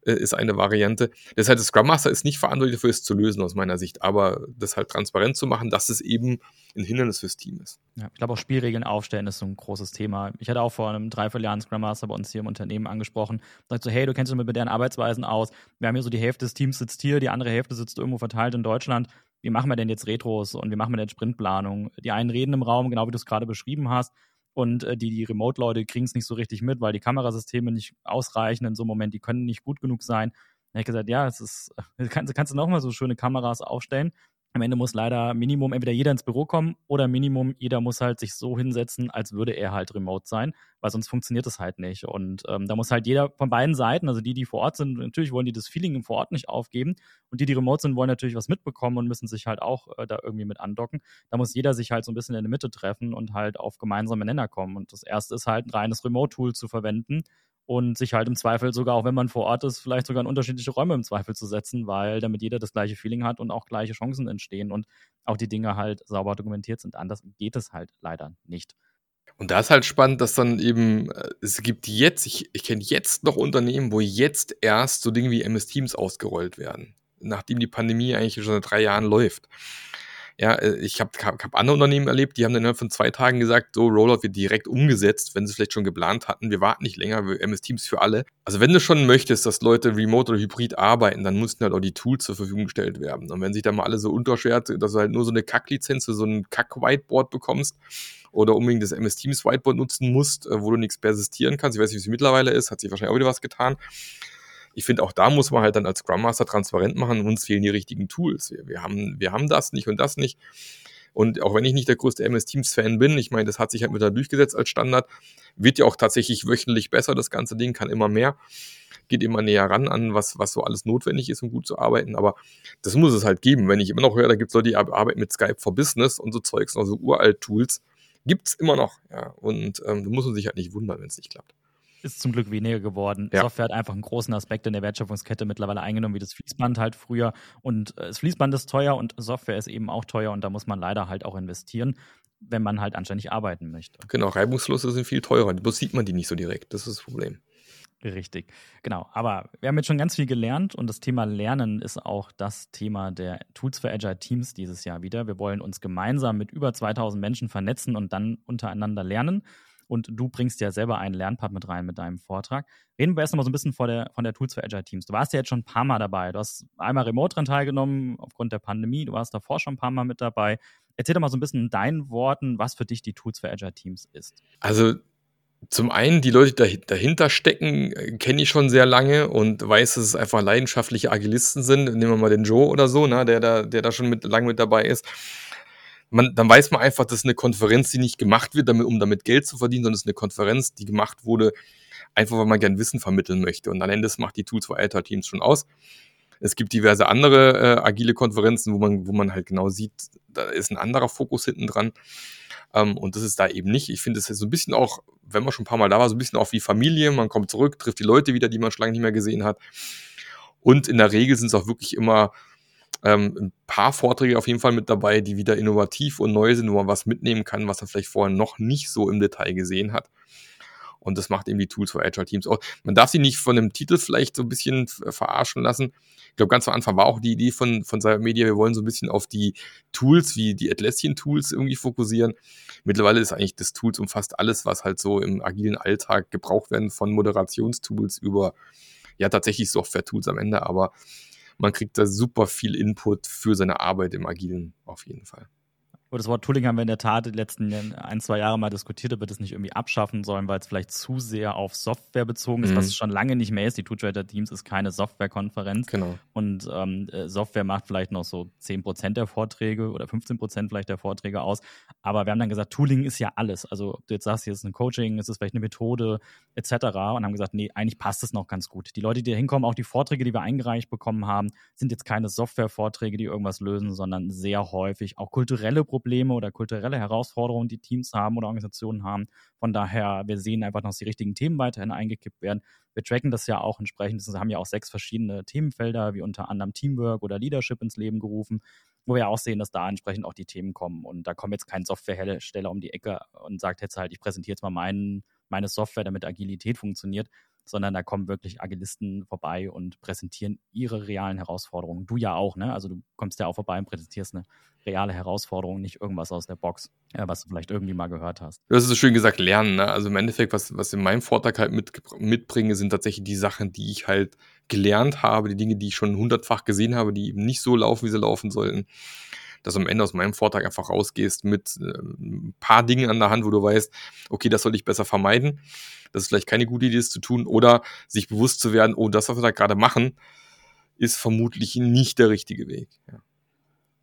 äh, ist eine Variante. Deshalb, der Scrum Master ist nicht verantwortlich dafür, es zu lösen aus meiner Sicht, aber das halt transparent zu machen, dass es eben ein Hindernis fürs Team ist. Ja, ich glaube auch Spielregeln aufstellen ist so ein großes Thema. Ich hatte auch vor einem Dreivierteljahr einen Scrum Master bei uns hier im Unternehmen angesprochen. Sagt so, hey, du kennst dich mit deren Arbeitsweisen aus. Wir haben hier so die Hälfte des Teams sitzt hier, die andere Hälfte sitzt irgendwo verteilt in Deutschland. Wie machen wir denn jetzt Retros und wie machen wir denn Sprintplanung? Die einen reden im Raum, genau wie du es gerade beschrieben hast und äh, die, die Remote-Leute kriegen es nicht so richtig mit, weil die Kamerasysteme nicht ausreichen in so einem Moment, die können nicht gut genug sein. Dann habe ich gesagt, ja, es ist, kannst, kannst du noch mal so schöne Kameras aufstellen, am Ende muss leider Minimum entweder jeder ins Büro kommen oder Minimum jeder muss halt sich so hinsetzen, als würde er halt remote sein, weil sonst funktioniert es halt nicht. Und ähm, da muss halt jeder von beiden Seiten, also die, die vor Ort sind, natürlich wollen die das Feeling vor Ort nicht aufgeben und die, die remote sind, wollen natürlich was mitbekommen und müssen sich halt auch äh, da irgendwie mit andocken. Da muss jeder sich halt so ein bisschen in der Mitte treffen und halt auf gemeinsame Nenner kommen. Und das erste ist halt ein reines Remote-Tool zu verwenden, und sich halt im Zweifel sogar, auch wenn man vor Ort ist, vielleicht sogar in unterschiedliche Räume im Zweifel zu setzen, weil damit jeder das gleiche Feeling hat und auch gleiche Chancen entstehen und auch die Dinge halt sauber dokumentiert sind. Anders geht es halt leider nicht. Und da ist halt spannend, dass dann eben, äh, es gibt jetzt, ich, ich kenne jetzt noch Unternehmen, wo jetzt erst so Dinge wie MS Teams ausgerollt werden, nachdem die Pandemie eigentlich schon seit drei Jahren läuft. Ja, äh, ich habe hab, andere Unternehmen erlebt, die haben dann innerhalb von zwei Tagen gesagt, so Rollout wird direkt umgesetzt, wenn sie es vielleicht schon geplant hatten. Wir warten nicht länger, MS Teams für alle. Also wenn du schon möchtest, dass Leute remote oder hybrid arbeiten, dann mussten halt auch die Tools zur Verfügung gestellt werden. Und wenn sich da mal alle so unterschwert, dass du halt nur so eine Kack-Lizenz für so ein Kack-Whiteboard bekommst, oder unbedingt das MS Teams Whiteboard nutzen musst, äh, wo du nichts persistieren kannst. Ich weiß nicht, wie es mittlerweile ist, hat sich wahrscheinlich auch wieder was getan ich finde, auch da muss man halt dann als Scrum Master transparent machen, uns fehlen die richtigen Tools. Wir, wir, haben, wir haben das nicht und das nicht. Und auch wenn ich nicht der größte MS Teams Fan bin, ich meine, das hat sich halt mit da durchgesetzt als Standard, wird ja auch tatsächlich wöchentlich besser, das ganze Ding kann immer mehr, geht immer näher ran an, was, was so alles notwendig ist, um gut zu arbeiten. Aber das muss es halt geben. Wenn ich immer noch höre, da gibt es Leute, die arbeiten mit Skype for Business und so Zeugs, also uralt Tools, gibt es immer noch. Ja. Und ähm, da muss man sich halt nicht wundern, wenn es nicht klappt ist zum Glück weniger geworden. Ja. Software hat einfach einen großen Aspekt in der Wertschöpfungskette mittlerweile eingenommen, wie das Fließband halt früher. Und äh, das Fließband ist teuer und Software ist eben auch teuer und da muss man leider halt auch investieren, wenn man halt anständig arbeiten möchte. Genau, Reibungsflüsse sind viel teurer. Bloß sieht man die nicht so direkt. Das ist das Problem. Richtig, genau. Aber wir haben jetzt schon ganz viel gelernt und das Thema Lernen ist auch das Thema der Tools für Agile Teams dieses Jahr wieder. Wir wollen uns gemeinsam mit über 2000 Menschen vernetzen und dann untereinander lernen und du bringst ja selber einen Lernpart mit rein mit deinem Vortrag. Reden wir erst noch mal so ein bisschen von der, von der Tools für Agile Teams. Du warst ja jetzt schon ein paar Mal dabei. Du hast einmal remote dran teilgenommen aufgrund der Pandemie. Du warst davor schon ein paar Mal mit dabei. Erzähl doch mal so ein bisschen in deinen Worten, was für dich die Tools für Agile Teams ist. Also zum einen, die Leute, die dahinter stecken, äh, kenne ich schon sehr lange und weiß, dass es einfach leidenschaftliche Agilisten sind. Nehmen wir mal den Joe oder so, ne, der, da, der da schon mit, lang mit dabei ist man, dann weiß man einfach, das ist eine Konferenz, die nicht gemacht wird, damit, um damit Geld zu verdienen, sondern es ist eine Konferenz, die gemacht wurde, einfach weil man gern Wissen vermitteln möchte. Und am Ende macht die Tools for Alter Teams schon aus. Es gibt diverse andere äh, agile Konferenzen, wo man, wo man halt genau sieht, da ist ein anderer Fokus hinten dran. Ähm, und das ist da eben nicht. Ich finde es so ein bisschen auch, wenn man schon ein paar Mal da war, so ein bisschen auch wie Familie. Man kommt zurück, trifft die Leute wieder, die man schon lange nicht mehr gesehen hat. Und in der Regel sind es auch wirklich immer ähm, ein paar Vorträge auf jeden Fall mit dabei, die wieder innovativ und neu sind, wo man was mitnehmen kann, was man vielleicht vorher noch nicht so im Detail gesehen hat. Und das macht eben die Tools für Agile Teams auch. Man darf sie nicht von dem Titel vielleicht so ein bisschen verarschen lassen. Ich glaube, ganz am Anfang war auch die Idee von, von Cyber Media, wir wollen so ein bisschen auf die Tools wie die Atlassian-Tools irgendwie fokussieren. Mittlerweile ist eigentlich das Tools umfasst alles, was halt so im agilen Alltag gebraucht werden, von Moderationstools über ja tatsächlich Software-Tools am Ende, aber man kriegt da super viel Input für seine Arbeit im Agilen auf jeden Fall. Und das Wort Tooling haben wir in der Tat die letzten ein, zwei Jahre mal diskutiert, ob wir das nicht irgendwie abschaffen sollen, weil es vielleicht zu sehr auf Software bezogen ist, mhm. was es schon lange nicht mehr ist. Die Two Trader Teams ist keine Softwarekonferenz. Genau. Und ähm, äh, Software macht vielleicht noch so 10% der Vorträge oder 15% vielleicht der Vorträge aus. Aber wir haben dann gesagt, Tooling ist ja alles. Also ob du jetzt sagst, hier ist ein Coaching, es ist vielleicht eine Methode etc. Und haben gesagt, nee, eigentlich passt es noch ganz gut. Die Leute, die da hinkommen, auch die Vorträge, die wir eingereicht bekommen haben, sind jetzt keine Software-Vorträge, die irgendwas lösen, sondern sehr häufig auch kulturelle Probleme Probleme oder kulturelle Herausforderungen, die Teams haben oder Organisationen haben. Von daher, wir sehen einfach, dass die richtigen Themen weiterhin eingekippt werden. Wir tracken das ja auch entsprechend. Wir haben ja auch sechs verschiedene Themenfelder, wie unter anderem Teamwork oder Leadership ins Leben gerufen, wo wir auch sehen, dass da entsprechend auch die Themen kommen. Und da kommt jetzt kein Softwarehersteller um die Ecke und sagt jetzt halt, ich präsentiere jetzt mal meinen, meine Software, damit Agilität funktioniert, sondern da kommen wirklich Agilisten vorbei und präsentieren ihre realen Herausforderungen. Du ja auch, ne? Also du kommst ja auch vorbei und präsentierst eine reale Herausforderung, nicht irgendwas aus der Box, äh, was du vielleicht irgendwie mal gehört hast. Du hast es so schön gesagt, lernen. Ne? Also im Endeffekt, was, was in meinem Vortrag halt mit, mitbringe, sind tatsächlich die Sachen, die ich halt gelernt habe, die Dinge, die ich schon hundertfach gesehen habe, die eben nicht so laufen, wie sie laufen sollten dass du am Ende aus meinem Vortrag einfach rausgehst mit ein paar Dingen an der Hand, wo du weißt, okay, das soll ich besser vermeiden. Das ist vielleicht keine gute Idee, das zu tun. Oder sich bewusst zu werden, oh, das, was wir da gerade machen, ist vermutlich nicht der richtige Weg. Ja.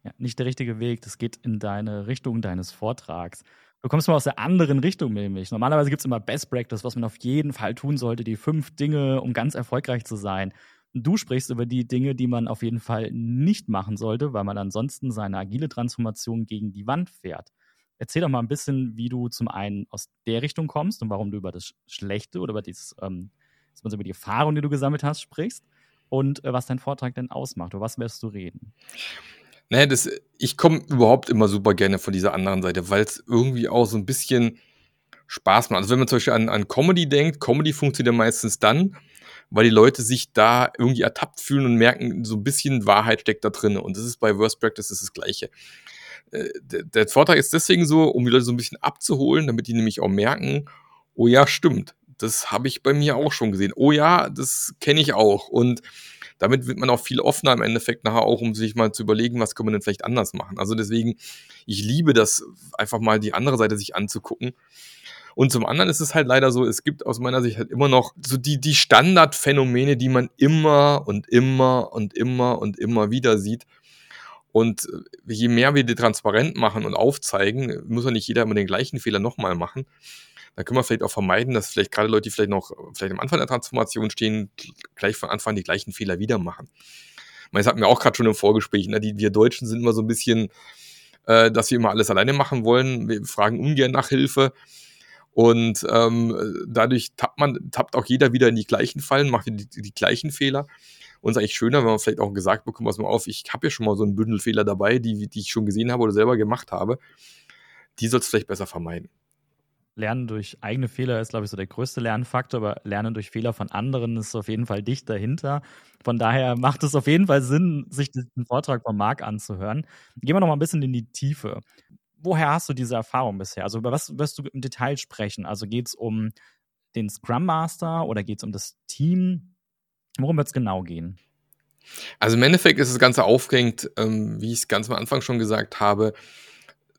ja, nicht der richtige Weg. Das geht in deine Richtung deines Vortrags. Du kommst mal aus der anderen Richtung nämlich. Normalerweise gibt es immer Best Practice, was man auf jeden Fall tun sollte, die fünf Dinge, um ganz erfolgreich zu sein. Du sprichst über die Dinge, die man auf jeden Fall nicht machen sollte, weil man ansonsten seine agile Transformation gegen die Wand fährt. Erzähl doch mal ein bisschen, wie du zum einen aus der Richtung kommst und warum du über das Schlechte oder über, dieses, ähm, über die Erfahrung, die du gesammelt hast, sprichst und äh, was dein Vortrag denn ausmacht. Über was wirst du reden? Naja, das, ich komme überhaupt immer super gerne von dieser anderen Seite, weil es irgendwie auch so ein bisschen Spaß macht. Also wenn man zum Beispiel an, an Comedy denkt, Comedy funktioniert meistens dann, weil die Leute sich da irgendwie ertappt fühlen und merken, so ein bisschen Wahrheit steckt da drin. Und das ist bei Worst Practice das, Gleiche. Äh, der, Vortrag ist deswegen so, um die Leute so ein bisschen abzuholen, damit die nämlich auch merken, oh ja, stimmt, das habe ich bei mir auch schon gesehen. Oh ja, das kenne ich auch. Und damit wird man auch viel offener im Endeffekt nachher auch, um sich mal zu überlegen, was kann man denn vielleicht anders machen. Also deswegen, ich liebe das, einfach mal die andere Seite sich anzugucken und zum anderen ist es halt leider so, es gibt aus meiner Sicht halt immer noch so die, die Standardphänomene, die man immer und immer und immer und immer wieder sieht. Und äh, je mehr wir die transparent machen und aufzeigen, muss ja nicht jeder immer den gleichen Fehler nochmal machen. Da können wir vielleicht auch vermeiden, dass vielleicht gerade Leute, die vielleicht noch vielleicht am Anfang der Transformation stehen, gleich von Anfang die gleichen Fehler wieder machen. Das hatten wir auch gerade schon im Vorgespräch. Ne? Die, wir Deutschen sind immer so ein bisschen, äh, dass wir immer alles alleine machen wollen. Wir fragen ungern nach Hilfe. Und ähm, dadurch tappt man, tappt auch jeder wieder in die gleichen Fallen, macht die, die gleichen Fehler. Und es ist eigentlich schöner, wenn man vielleicht auch gesagt bekommt, was mal auf, ich habe ja schon mal so einen Bündel Fehler dabei, die, die ich schon gesehen habe oder selber gemacht habe. Die soll es vielleicht besser vermeiden. Lernen durch eigene Fehler ist, glaube ich, so der größte Lernfaktor, aber Lernen durch Fehler von anderen ist auf jeden Fall dicht dahinter. Von daher macht es auf jeden Fall Sinn, sich den Vortrag von Marc anzuhören. Gehen wir noch mal ein bisschen in die Tiefe woher hast du diese Erfahrung bisher? Also über was wirst du im Detail sprechen? Also geht es um den Scrum Master oder geht es um das Team? Worum wird es genau gehen? Also im Endeffekt ist das Ganze aufgehängt, ähm, wie ich es ganz am Anfang schon gesagt habe,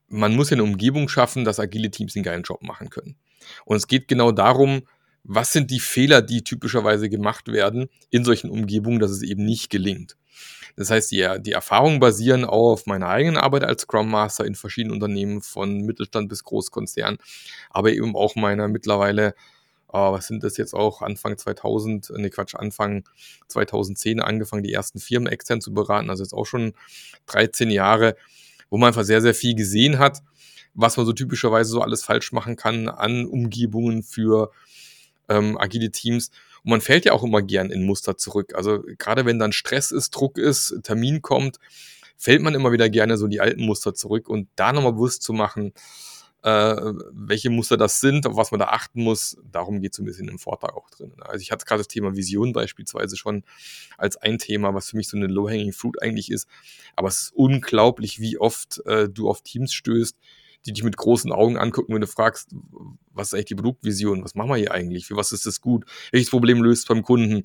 man muss eine Umgebung schaffen, dass agile Teams den geilen Job machen können. Und es geht genau darum, was sind die Fehler, die typischerweise gemacht werden in solchen Umgebungen, dass es eben nicht gelingt. Das heißt, die, die Erfahrungen basieren auf meiner eigenen Arbeit als Scrum Master in verschiedenen Unternehmen, von Mittelstand bis Großkonzern, aber eben auch meiner mittlerweile, oh, was sind das jetzt auch, Anfang 2000, ne Quatsch, Anfang 2010 angefangen, die ersten Firmen extern zu beraten, also jetzt auch schon 13 Jahre, wo man einfach sehr, sehr viel gesehen hat, was man so typischerweise so alles falsch machen kann an Umgebungen für ähm, agile Teams. Und man fällt ja auch immer gern in Muster zurück. Also gerade wenn dann Stress ist, Druck ist, Termin kommt, fällt man immer wieder gerne so die alten Muster zurück und da nochmal bewusst zu machen, äh, welche Muster das sind, auf was man da achten muss, darum geht es ein bisschen im Vortrag auch drin. Also ich hatte gerade das Thema Vision beispielsweise schon als ein Thema, was für mich so eine Low-Hanging Fruit eigentlich ist. Aber es ist unglaublich, wie oft äh, du auf Teams stößt, die dich mit großen Augen angucken, wenn du fragst, was ist eigentlich die Produktvision? Was machen wir hier eigentlich? Für was ist das gut? Welches Problem löst beim Kunden?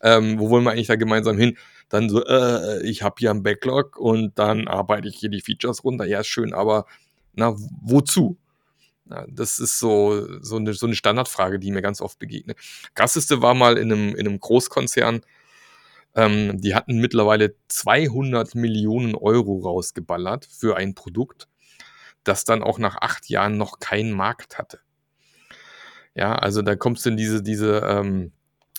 Ähm, wo wollen wir eigentlich da gemeinsam hin? Dann so, äh, ich habe hier einen Backlog und dann arbeite ich hier die Features runter. Ja, schön, aber na, wozu? Ja, das ist so, so, eine, so eine Standardfrage, die mir ganz oft begegnet. Krasseste war mal in einem, in einem Großkonzern, ähm, die hatten mittlerweile 200 Millionen Euro rausgeballert für ein Produkt das dann auch nach acht Jahren noch keinen Markt hatte. Ja, also da kommst du in diese, diese ähm,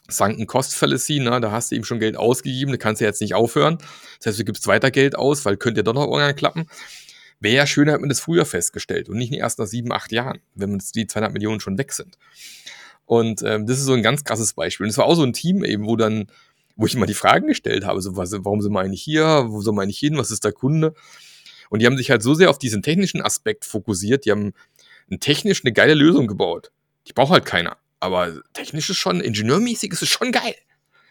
Sunken Cost Fallacy, ne? da hast du eben schon Geld ausgegeben, da kannst du jetzt nicht aufhören. Das heißt, du gibst weiter Geld aus, weil könnte ja doch noch irgendwann klappen. Wäre ja schön, hätte man das früher festgestellt und nicht erst nach sieben, acht Jahren, wenn die 200 Millionen schon weg sind. Und ähm, das ist so ein ganz krasses Beispiel. Und es war auch so ein Team eben, wo dann, wo ich immer die Fragen gestellt habe, so was, warum sind wir eigentlich hier, wo soll man eigentlich hin, was ist der Kunde? Und die haben sich halt so sehr auf diesen technischen Aspekt fokussiert, die haben technisch eine geile Lösung gebaut. Die braucht halt keiner. aber technisch ist schon, ingenieurmäßig ist es schon geil.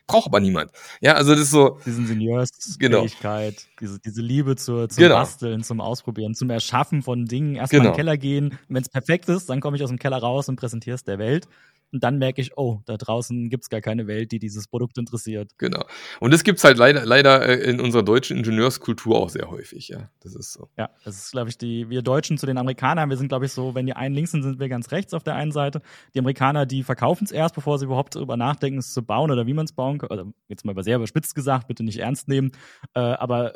Braucht aber niemand. Ja, also das ist so. Diese Ingenieursfähigkeit, genau. diese, diese Liebe zur, zum genau. Basteln, zum Ausprobieren, zum Erschaffen von Dingen. Erstmal genau. in den Keller gehen. Wenn es perfekt ist, dann komme ich aus dem Keller raus und präsentiere es der Welt. Und dann merke ich, oh, da draußen gibt es gar keine Welt, die dieses Produkt interessiert. Genau. Und das gibt es halt leider, leider äh, in unserer deutschen Ingenieurskultur auch sehr häufig, ja. Das ist so. Ja, das ist, glaube ich, die, wir Deutschen zu den Amerikanern, wir sind, glaube ich, so, wenn die einen links sind, sind wir ganz rechts auf der einen Seite. Die Amerikaner, die verkaufen es erst, bevor sie überhaupt darüber nachdenken, es zu bauen oder wie man es bauen kann. Also jetzt mal sehr überspitzt gesagt, bitte nicht ernst nehmen. Äh, aber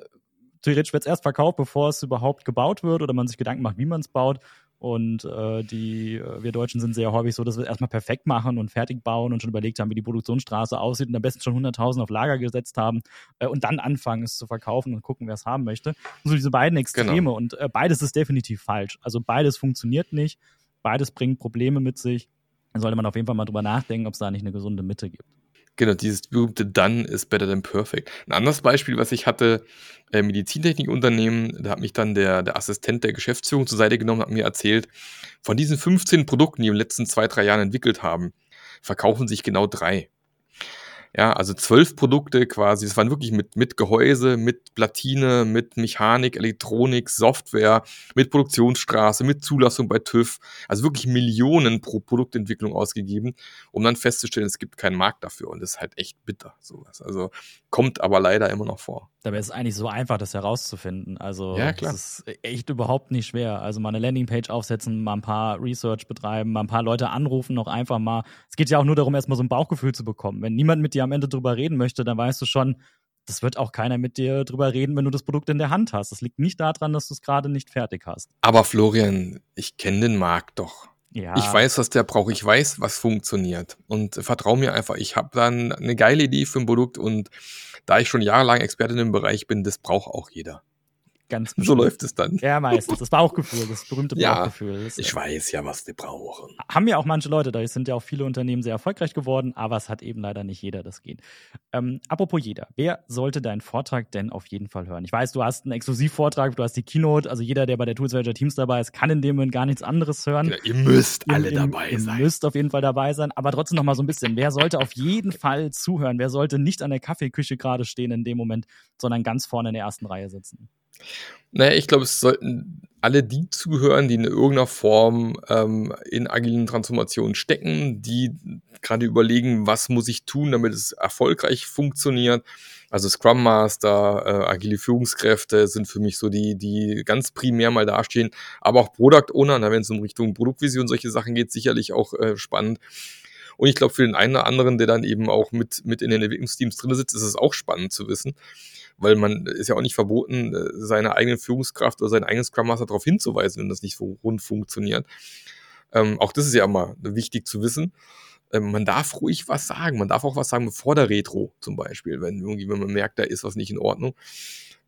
theoretisch wird es erst verkauft, bevor es überhaupt gebaut wird oder man sich Gedanken macht, wie man es baut. Und äh, die, äh, wir Deutschen sind sehr häufig so, dass wir erstmal perfekt machen und fertig bauen und schon überlegt haben, wie die Produktionsstraße aussieht und am besten schon 100.000 auf Lager gesetzt haben äh, und dann anfangen, es zu verkaufen und gucken, wer es haben möchte. Und so diese beiden Extreme. Genau. Und äh, beides ist definitiv falsch. Also beides funktioniert nicht. Beides bringt Probleme mit sich. Da sollte man auf jeden Fall mal drüber nachdenken, ob es da nicht eine gesunde Mitte gibt. Genau, dieses berühmte Done is better than perfect. Ein anderes Beispiel, was ich hatte, äh, Medizintechnikunternehmen, da hat mich dann der, der Assistent der Geschäftsführung zur Seite genommen, hat mir erzählt, von diesen 15 Produkten, die wir in den letzten zwei, drei Jahren entwickelt haben, verkaufen sich genau drei. Ja, also zwölf Produkte quasi. Das waren wirklich mit, mit Gehäuse, mit Platine, mit Mechanik, Elektronik, Software, mit Produktionsstraße, mit Zulassung bei TÜV. Also wirklich Millionen pro Produktentwicklung ausgegeben, um dann festzustellen, es gibt keinen Markt dafür. Und das ist halt echt bitter, sowas. Also kommt aber leider immer noch vor. Dabei ist es eigentlich so einfach, das herauszufinden. Also ja, klar. das ist echt überhaupt nicht schwer. Also mal eine Landingpage aufsetzen, mal ein paar Research betreiben, mal ein paar Leute anrufen, noch einfach mal. Es geht ja auch nur darum, erstmal so ein Bauchgefühl zu bekommen. Wenn niemand mit dir am Ende drüber reden möchte, dann weißt du schon, das wird auch keiner mit dir drüber reden, wenn du das Produkt in der Hand hast. Das liegt nicht daran, dass du es gerade nicht fertig hast. Aber Florian, ich kenne den Markt doch. Ja. Ich weiß, was der braucht. Ich weiß, was funktioniert. Und vertrau mir einfach. Ich habe dann eine geile Idee für ein Produkt und da ich schon jahrelang Experte in dem Bereich bin, das braucht auch jeder. Ganz so läuft es dann. Ja, meistens. Das Bauchgefühl, das berühmte Bauchgefühl. Ja, ich weiß ja, was die brauchen. Haben ja auch manche Leute, da sind ja auch viele Unternehmen sehr erfolgreich geworden, aber es hat eben leider nicht jeder das geht. Ähm, apropos jeder, wer sollte deinen Vortrag denn auf jeden Fall hören? Ich weiß, du hast einen Exklusivvortrag, du hast die Keynote, also jeder, der bei der Tools Manager Teams dabei ist, kann in dem Moment gar nichts anderes hören. Ja, ihr müsst ihr, alle dabei ihr sein. Ihr müsst auf jeden Fall dabei sein, aber trotzdem noch mal so ein bisschen, wer sollte auf jeden Fall zuhören? Wer sollte nicht an der Kaffeeküche gerade stehen in dem Moment, sondern ganz vorne in der ersten Reihe sitzen? Naja, ich glaube, es sollten alle die zuhören, die in irgendeiner Form ähm, in agilen Transformationen stecken, die gerade überlegen, was muss ich tun, damit es erfolgreich funktioniert. Also Scrum Master, äh, agile Führungskräfte sind für mich so die, die ganz primär mal dastehen. Aber auch Product Owner, wenn es um Richtung Produktvision solche Sachen geht, sicherlich auch äh, spannend. Und ich glaube, für den einen oder anderen, der dann eben auch mit, mit in den Entwicklungsteams drin sitzt, ist es auch spannend zu wissen weil man ist ja auch nicht verboten, äh, seine eigene Führungskraft oder seinen eigenen Scrum Master darauf hinzuweisen, wenn das nicht so rund funktioniert. Ähm, auch das ist ja immer wichtig zu wissen. Ähm, man darf ruhig was sagen. Man darf auch was sagen vor der Retro zum Beispiel, wenn irgendwie, wenn man merkt, da ist was nicht in Ordnung.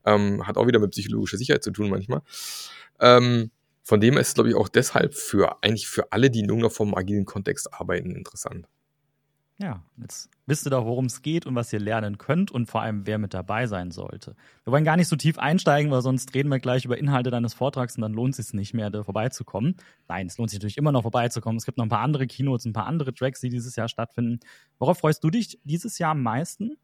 Ähm, hat auch wieder mit psychologischer Sicherheit zu tun manchmal. Ähm, von dem ist es, glaube ich, auch deshalb für eigentlich für alle, die in irgendeiner Form agilen Kontext arbeiten, interessant. Ja, jetzt wisst ihr doch, worum es geht und was ihr lernen könnt und vor allem, wer mit dabei sein sollte. Wir wollen gar nicht so tief einsteigen, weil sonst reden wir gleich über Inhalte deines Vortrags und dann lohnt es sich nicht mehr, da vorbeizukommen. Nein, es lohnt sich natürlich immer noch vorbeizukommen. Es gibt noch ein paar andere Keynotes, ein paar andere Tracks, die dieses Jahr stattfinden. Worauf freust du dich dieses Jahr am meisten?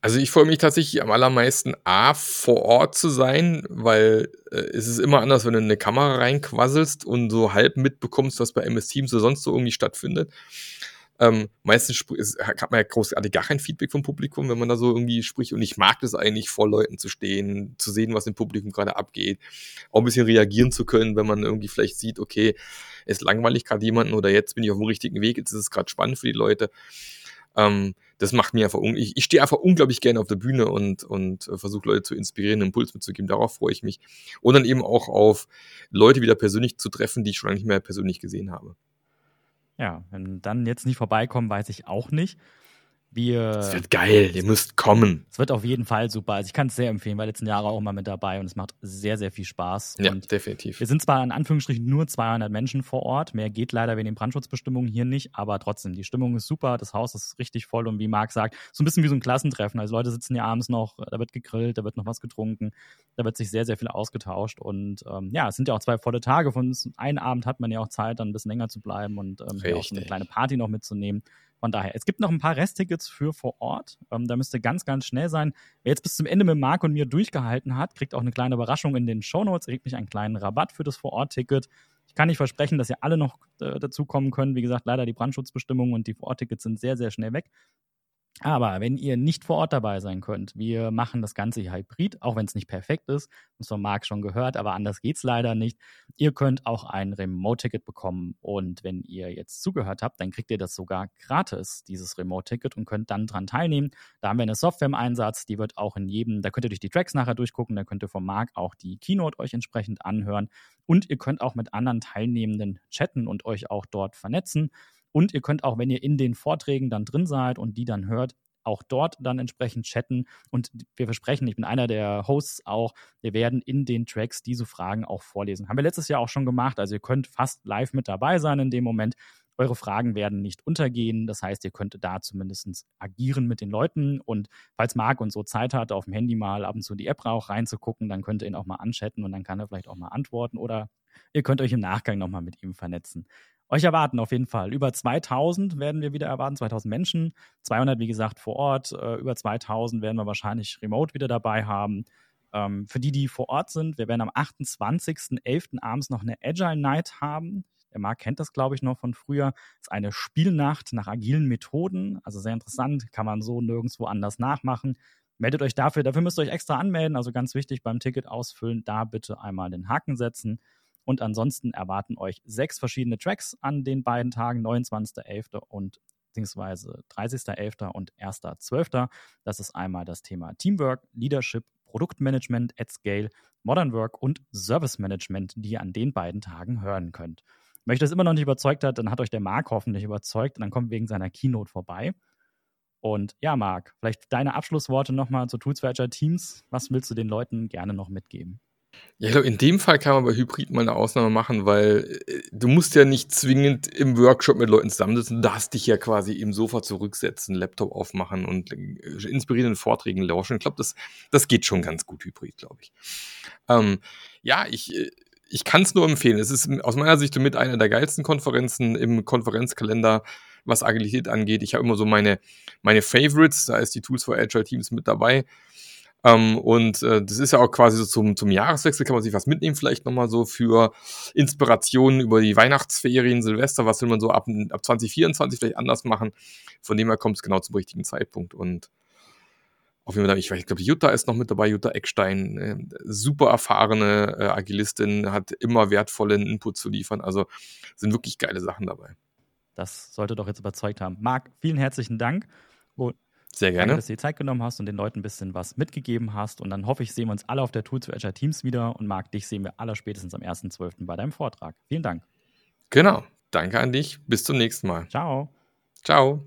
Also ich freue mich tatsächlich am allermeisten, A, vor Ort zu sein, weil äh, es ist immer anders, wenn du in eine Kamera reinquasselst und so halb mitbekommst, was bei MS Teams oder sonst so irgendwie stattfindet. Ähm, meistens hat man ja großartig gar kein Feedback vom Publikum, wenn man da so irgendwie spricht. Und ich mag das eigentlich, vor Leuten zu stehen, zu sehen, was im Publikum gerade abgeht. Auch ein bisschen reagieren zu können, wenn man irgendwie vielleicht sieht, okay, es langweilig gerade jemanden oder jetzt bin ich auf dem richtigen Weg, jetzt ist es gerade spannend für die Leute. Ähm, das macht mir einfach, ich, ich stehe einfach unglaublich gerne auf der Bühne und, und äh, versuche Leute zu inspirieren, einen Impuls mitzugeben. Darauf freue ich mich. Und dann eben auch auf Leute wieder persönlich zu treffen, die ich schon lange nicht mehr persönlich gesehen habe. Ja, wenn dann jetzt nicht vorbeikommen, weiß ich auch nicht. Wir, es wird geil, ihr müsst kommen. Es wird auf jeden Fall super. Also ich kann es sehr empfehlen, weil letzten Jahre auch mal mit dabei und es macht sehr, sehr viel Spaß. Ja, und definitiv. Wir sind zwar in Anführungsstrichen nur 200 Menschen vor Ort, mehr geht leider wegen den Brandschutzbestimmungen hier nicht, aber trotzdem, die Stimmung ist super, das Haus ist richtig voll und wie Marc sagt, so ein bisschen wie so ein Klassentreffen. Also Leute sitzen hier abends noch, da wird gegrillt, da wird noch was getrunken, da wird sich sehr, sehr viel ausgetauscht und ähm, ja, es sind ja auch zwei volle Tage. Von einem Abend hat man ja auch Zeit, dann ein bisschen länger zu bleiben und ähm, auch so eine kleine Party noch mitzunehmen. Von daher, es gibt noch ein paar Resttickets für vor Ort. Ähm, da müsst ihr ganz, ganz schnell sein. Wer jetzt bis zum Ende mit Marc und mir durchgehalten hat, kriegt auch eine kleine Überraschung in den Shownotes. Kriegt mich einen kleinen Rabatt für das Vor-Ort-Ticket. Ich kann nicht versprechen, dass ihr alle noch äh, dazu kommen können. Wie gesagt, leider die Brandschutzbestimmungen und die Vor-Ort-Tickets sind sehr, sehr schnell weg. Aber wenn ihr nicht vor Ort dabei sein könnt, wir machen das Ganze hier hybrid, auch wenn es nicht perfekt ist, das von Marc schon gehört, aber anders geht es leider nicht. Ihr könnt auch ein Remote-Ticket bekommen und wenn ihr jetzt zugehört habt, dann kriegt ihr das sogar gratis, dieses Remote-Ticket und könnt dann dran teilnehmen. Da haben wir eine Software im Einsatz, die wird auch in jedem, da könnt ihr durch die Tracks nachher durchgucken, da könnt ihr vom Marc auch die Keynote euch entsprechend anhören und ihr könnt auch mit anderen Teilnehmenden chatten und euch auch dort vernetzen. Und ihr könnt auch, wenn ihr in den Vorträgen dann drin seid und die dann hört, auch dort dann entsprechend chatten. Und wir versprechen, ich bin einer der Hosts auch, wir werden in den Tracks diese Fragen auch vorlesen. Haben wir letztes Jahr auch schon gemacht. Also ihr könnt fast live mit dabei sein in dem Moment. Eure Fragen werden nicht untergehen. Das heißt, ihr könnt da zumindest agieren mit den Leuten. Und falls Marc und so Zeit hat, auf dem Handy mal ab und zu die App auch reinzugucken, dann könnt ihr ihn auch mal anchatten und dann kann er vielleicht auch mal antworten. Oder ihr könnt euch im Nachgang nochmal mit ihm vernetzen euch erwarten auf jeden Fall. Über 2000 werden wir wieder erwarten, 2000 Menschen. 200, wie gesagt, vor Ort. Äh, über 2000 werden wir wahrscheinlich remote wieder dabei haben. Ähm, für die, die vor Ort sind, wir werden am 28.11. abends noch eine Agile Night haben. Der Marc kennt das, glaube ich, noch von früher. Das ist eine Spielnacht nach agilen Methoden. Also sehr interessant, kann man so nirgendwo anders nachmachen. Meldet euch dafür, dafür müsst ihr euch extra anmelden. Also ganz wichtig beim Ticket ausfüllen, da bitte einmal den Haken setzen. Und ansonsten erwarten euch sechs verschiedene Tracks an den beiden Tagen, 29.11. und beziehungsweise 30.11. und 1.12. Das ist einmal das Thema Teamwork, Leadership, Produktmanagement at Scale, Modern Work und Service Management, die ihr an den beiden Tagen hören könnt. Wenn euch das immer noch nicht überzeugt hat, dann hat euch der Marc hoffentlich überzeugt und dann kommt wegen seiner Keynote vorbei. Und ja, Marc, vielleicht deine Abschlussworte nochmal zu Tools for Agile Teams. Was willst du den Leuten gerne noch mitgeben? Ja, ich glaube, in dem Fall kann man bei Hybrid mal eine Ausnahme machen, weil äh, du musst ja nicht zwingend im Workshop mit Leuten zusammensitzen. Du darfst dich ja quasi im Sofa zurücksetzen, Laptop aufmachen und äh, inspirierenden Vorträgen lauschen. Ich glaube, das, das geht schon ganz gut Hybrid, glaube ich. Ähm, ja, ich, äh, ich kann es nur empfehlen. Es ist aus meiner Sicht mit einer der geilsten Konferenzen im Konferenzkalender, was Agilität angeht. Ich habe immer so meine, meine Favorites, da ist die Tools for Agile Teams mit dabei. Ähm, und äh, das ist ja auch quasi so zum, zum Jahreswechsel, kann man sich was mitnehmen, vielleicht nochmal so für Inspirationen über die Weihnachtsferien, Silvester, was will man so ab, ab 2024 vielleicht anders machen. Von dem her kommt es genau zum richtigen Zeitpunkt. Und auf jeden Fall, ich, ich glaube, Jutta ist noch mit dabei, Jutta Eckstein, äh, super erfahrene äh, Agilistin, hat immer wertvollen Input zu liefern. Also sind wirklich geile Sachen dabei. Das sollte doch jetzt überzeugt haben. Marc, vielen herzlichen Dank. Und sehr gerne. Danke, dass du dir Zeit genommen hast und den Leuten ein bisschen was mitgegeben hast. Und dann hoffe ich, sehen wir uns alle auf der Tour zu Azure Teams wieder. Und Marc, dich sehen wir aller spätestens am 1.12. bei deinem Vortrag. Vielen Dank. Genau. Danke an dich. Bis zum nächsten Mal. Ciao. Ciao.